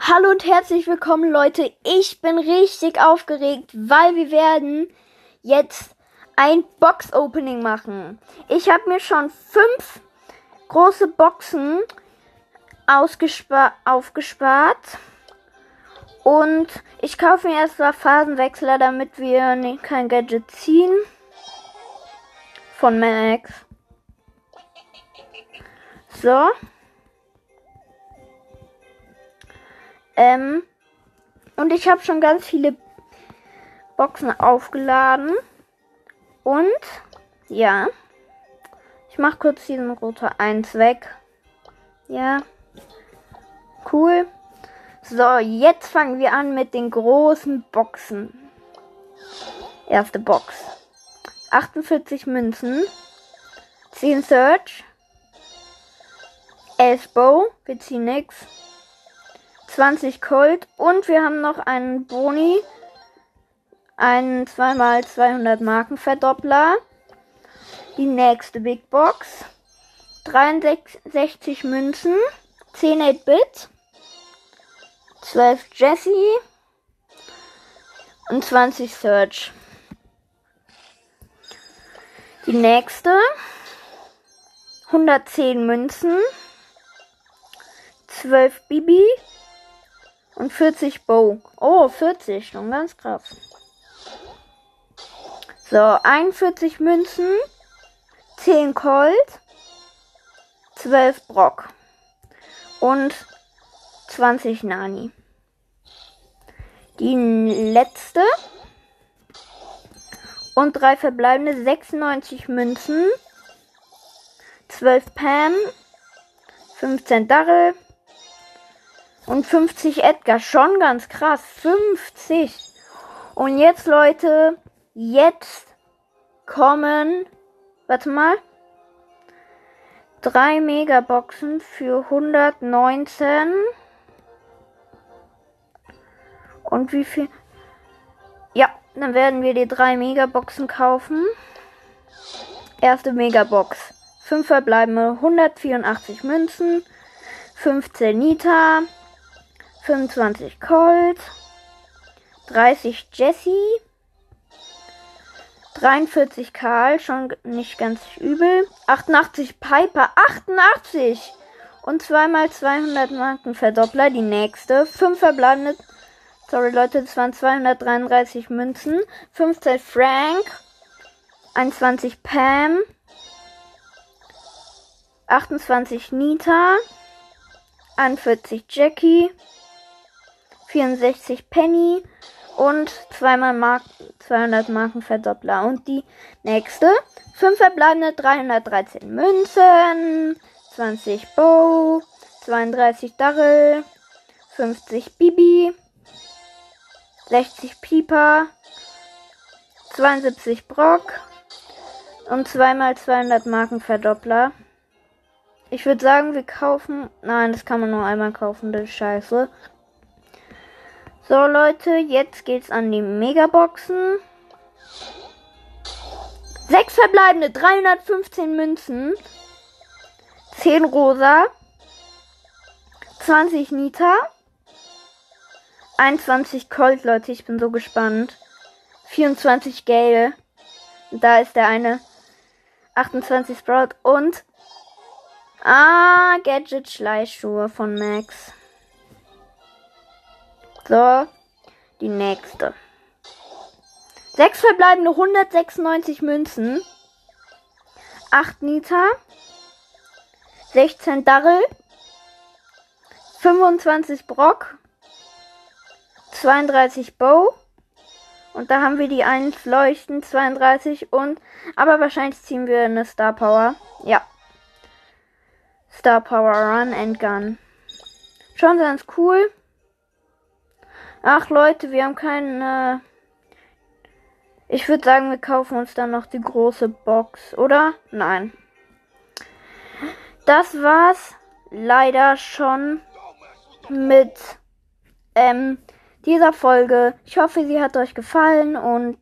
Hallo und herzlich willkommen, Leute. Ich bin richtig aufgeregt, weil wir werden jetzt ein Box-Opening machen. Ich habe mir schon fünf große Boxen aufgespart. Und ich kaufe mir erst mal Phasenwechsler, damit wir kein Gadget ziehen. Von Max. So. Ähm, und ich habe schon ganz viele Boxen aufgeladen. Und ja, ich mache kurz diesen Rotor 1 weg. Ja, cool. So, jetzt fangen wir an mit den großen Boxen. Erste Box. 48 Münzen. 10 Search. 11 Bow. Wir ziehen nix. 20 Colt und wir haben noch einen Boni, einen 2x200 Marken Verdoppler. Die nächste Big Box. 63 Münzen, 10 8-Bit, 12 Jesse. Und 20 Search. Die nächste. 110 Münzen, 12 Bibi, und 40 Bow. Oh, 40. Schon ganz krass. So, 41 Münzen. 10 Colt. 12 Brock. Und 20 Nani. Die letzte. Und drei verbleibende 96 Münzen. 12 Pam. 15 Darrell. Und 50 Edgar. Schon ganz krass. 50. Und jetzt, Leute, jetzt kommen. Warte mal. Drei Megaboxen für 119. Und wie viel? Ja, dann werden wir die drei Megaboxen kaufen. Erste Megabox. 5 verbleibende 184 Münzen. 15 Nita. 25 Colt, 30 Jesse, 43 Karl, schon nicht ganz übel, 88 Piper, 88 und zweimal 200 Marken Verdoppler, die nächste, 5 verbleibende, sorry Leute, das waren 233 Münzen, 15 Frank, 21 Pam, 28 Nita, 41 Jackie, 64 Penny und zweimal Mark 200 Marken Verdoppler. Und die nächste, 5 verbleibende 313 Münzen, 20 Bow, 32 Darrell, 50 Bibi, 60 Pieper, 72 Brock und zweimal 200 Marken Verdoppler. Ich würde sagen, wir kaufen. Nein, das kann man nur einmal kaufen, das ist scheiße. So, Leute, jetzt geht's an die Megaboxen. Sechs verbleibende, 315 Münzen. 10 rosa. 20 Nita. 21 Colt, Leute, ich bin so gespannt. 24 Gale. Da ist der eine. 28 Sprout und. Ah, Gadget Schleichschuhe von Max. So, die nächste. Sechs verbleibende 196 Münzen. 8 Nita. 16 Darrell. 25 Brock. 32 Bow. Und da haben wir die 1 Leuchten, 32 und. Aber wahrscheinlich ziehen wir eine Star Power. Ja. Star Power Run and Gun. Schon ganz cool. Ach Leute, wir haben keinen. Äh ich würde sagen, wir kaufen uns dann noch die große Box, oder? Nein. Das war's leider schon mit ähm, dieser Folge. Ich hoffe, sie hat euch gefallen und